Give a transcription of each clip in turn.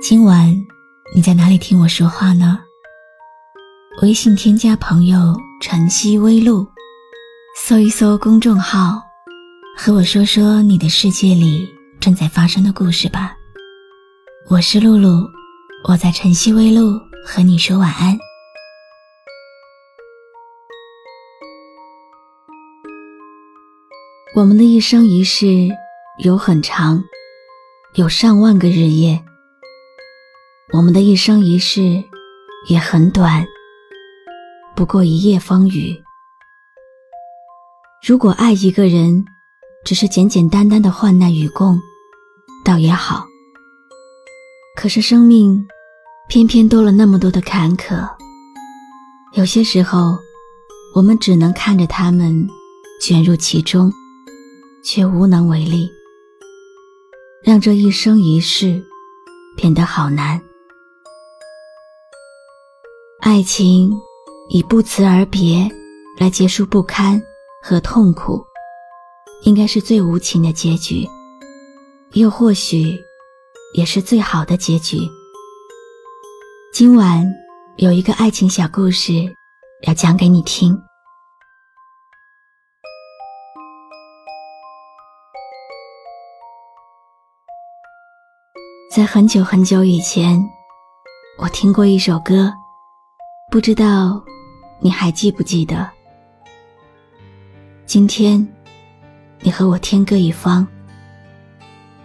今晚你在哪里听我说话呢？微信添加朋友“晨曦微露”，搜一搜公众号，和我说说你的世界里正在发生的故事吧。我是露露，我在晨曦微露和你说晚安。我们的一生一世有很长，有上万个日夜。我们的一生一世也很短，不过一夜风雨。如果爱一个人只是简简单单的患难与共，倒也好。可是生命偏偏多了那么多的坎坷，有些时候我们只能看着他们卷入其中，却无能为力，让这一生一世变得好难。爱情以不辞而别来结束不堪和痛苦，应该是最无情的结局，又或许也是最好的结局。今晚有一个爱情小故事要讲给你听。在很久很久以前，我听过一首歌。不知道你还记不记得？今天你和我天各一方，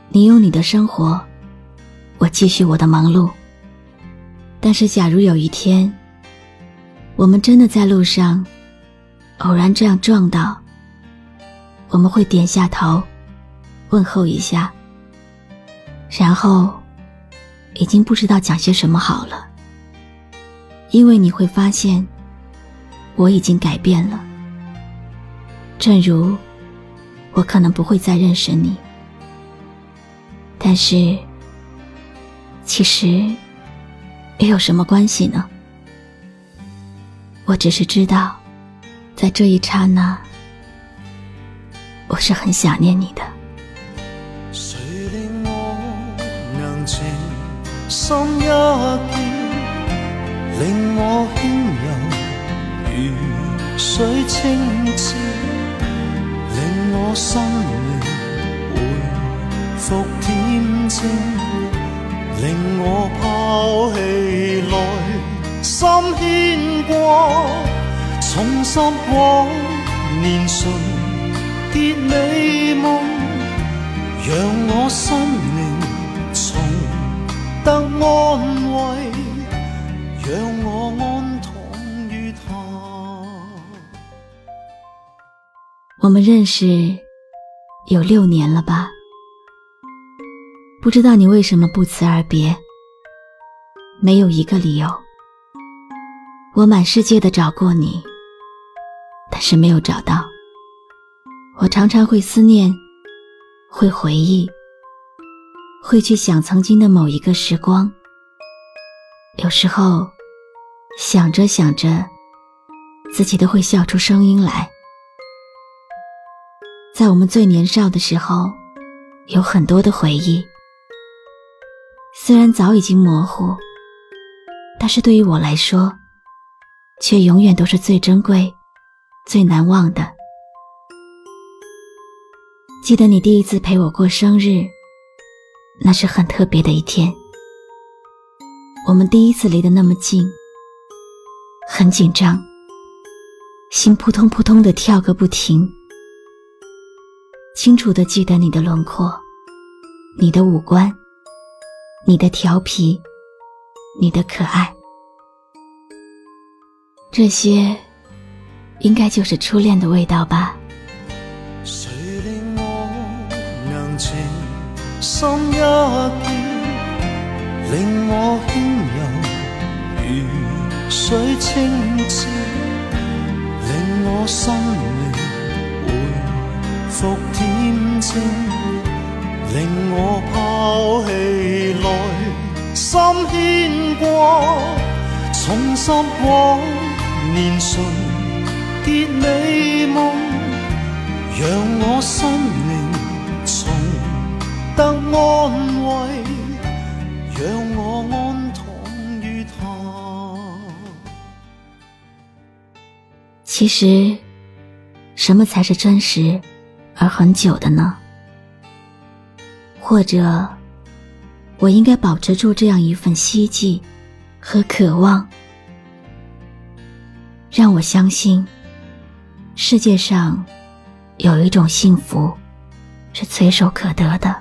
你有你的生活，我继续我的忙碌。但是，假如有一天，我们真的在路上偶然这样撞到，我们会点下头问候一下，然后已经不知道讲些什么好了。因为你会发现，我已经改变了。正如我可能不会再认识你，但是其实又有什么关系呢？我只是知道，在这一刹那，我是很想念你的。谁令我能情深一令我轻柔如水清澈，令我心灵回复恬静，令我抛弃内心牵挂，重拾往年纯洁美梦，让我心灵重得安慰。让我安躺于他。我们认识有六年了吧？不知道你为什么不辞而别？没有一个理由。我满世界的找过你，但是没有找到。我常常会思念，会回忆，会去想曾经的某一个时光。有时候。想着想着，自己都会笑出声音来。在我们最年少的时候，有很多的回忆，虽然早已经模糊，但是对于我来说，却永远都是最珍贵、最难忘的。记得你第一次陪我过生日，那是很特别的一天。我们第一次离得那么近。很紧张，心扑通扑通的跳个不停。清楚的记得你的轮廓，你的五官，你的调皮，你的可爱，这些应该就是初恋的味道吧。谁令我能情深一令我轻柔如水清澈，令我心灵回复恬静，令我抛弃内心。牵挂，重拾往年纯洁美梦，让我心。灵重得安慰。其实，什么才是真实而很久的呢？或者，我应该保持住这样一份希冀和渴望，让我相信，世界上有一种幸福是随手可得的，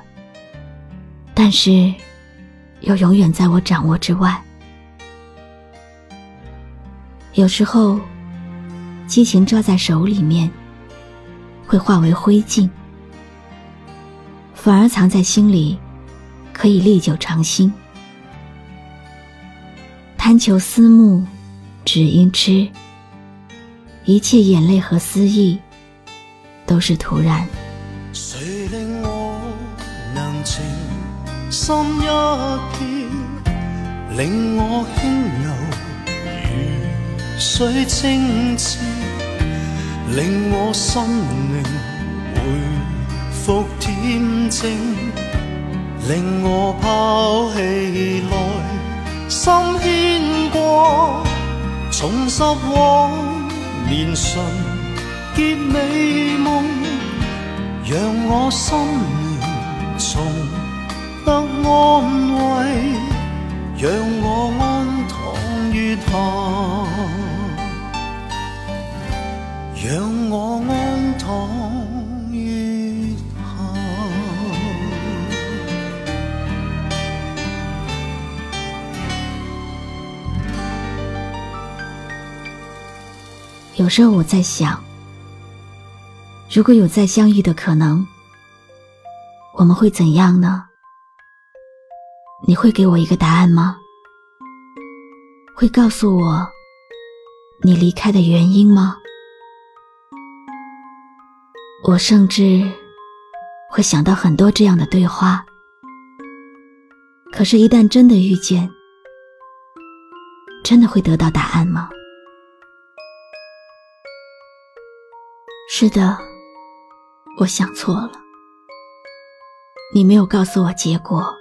但是。又永远在我掌握之外。有时候，激情抓在手里面，会化为灰烬；反而藏在心里，可以历久常新。贪求思慕，只因痴。一切眼泪和思意，都是徒然。谁令我能情？心一片，令我轻柔如水清澈，令我心灵回复恬静，令我抛弃来心牵挂，重拾往年纯洁美梦，让我心灵重。得安慰，让我安躺于榻，让我安躺。有时候我在想，如果有再相遇的可能，我们会怎样呢？你会给我一个答案吗？会告诉我你离开的原因吗？我甚至会想到很多这样的对话。可是，一旦真的遇见，真的会得到答案吗？是的，我想错了。你没有告诉我结果。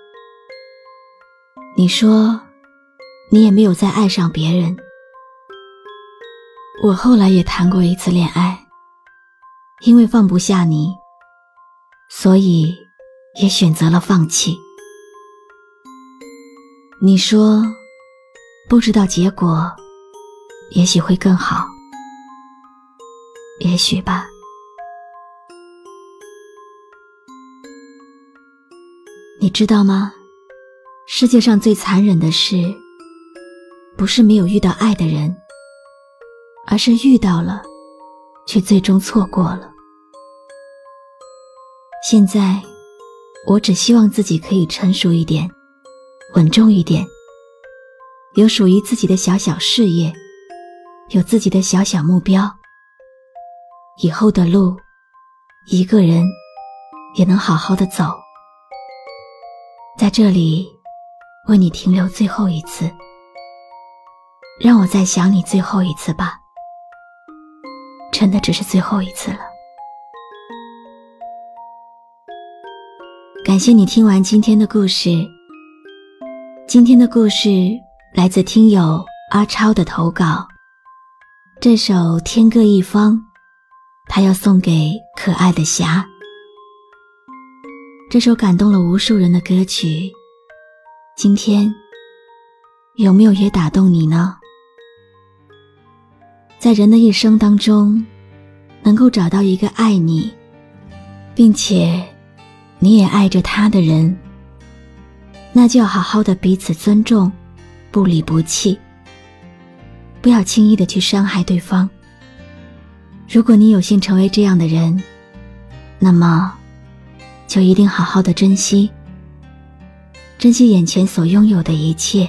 你说，你也没有再爱上别人。我后来也谈过一次恋爱，因为放不下你，所以也选择了放弃。你说，不知道结果，也许会更好，也许吧。你知道吗？世界上最残忍的事，不是没有遇到爱的人，而是遇到了，却最终错过了。现在，我只希望自己可以成熟一点，稳重一点，有属于自己的小小事业，有自己的小小目标。以后的路，一个人也能好好的走。在这里。为你停留最后一次，让我再想你最后一次吧。真的只是最后一次了。感谢你听完今天的故事。今天的故事来自听友阿超的投稿。这首《天各一方》，他要送给可爱的霞。这首感动了无数人的歌曲。今天有没有也打动你呢？在人的一生当中，能够找到一个爱你，并且你也爱着他的人，那就要好好的彼此尊重，不离不弃，不要轻易的去伤害对方。如果你有幸成为这样的人，那么就一定好好的珍惜。珍惜眼前所拥有的一切。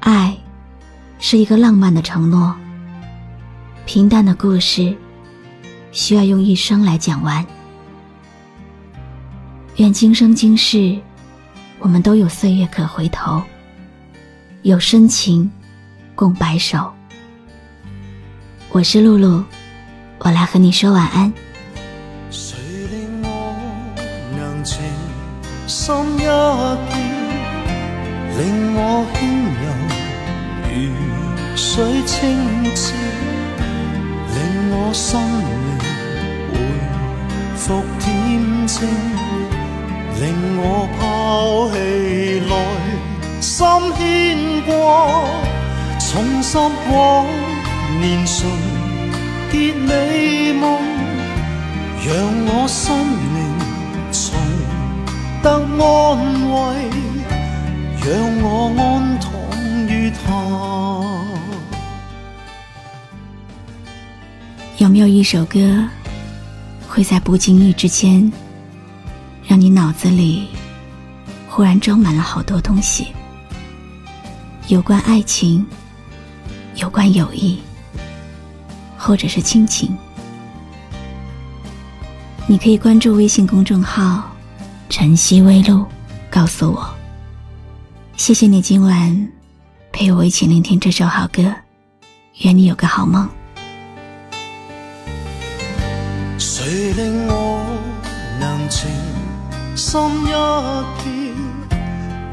爱，是一个浪漫的承诺。平淡的故事，需要用一生来讲完。愿今生今世，我们都有岁月可回头，有深情共白首。我是露露，我来和你说晚安。谁令我能情深一点，令我轻柔如水清澈，令我心灵回复恬静。令我抛弃来心牵挂，重拾往年纯洁美梦，让我心灵重得安慰，让我安躺于他。有没有一首歌，会在不经意之间？让你脑子里忽然装满了好多东西，有关爱情，有关友谊，或者是亲情。你可以关注微信公众号“晨曦微露”，告诉我。谢谢你今晚陪我一起聆听这首好歌，愿你有个好梦。谁令我能情？心一跳，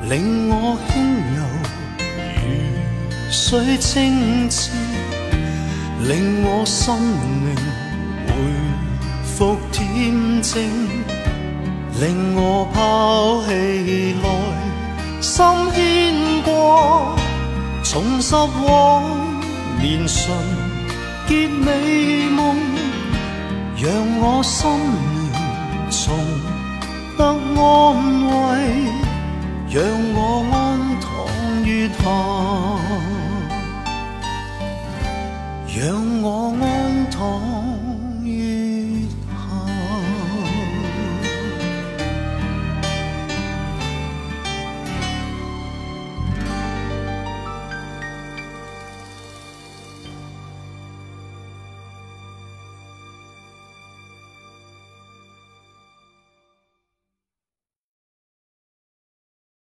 令我轻柔如水清澈，令我心灵回复恬静，令我抛弃内心牵挂，重拾往年纯洁美梦，让我心灵重。得安慰，让我安躺于他，让我安躺。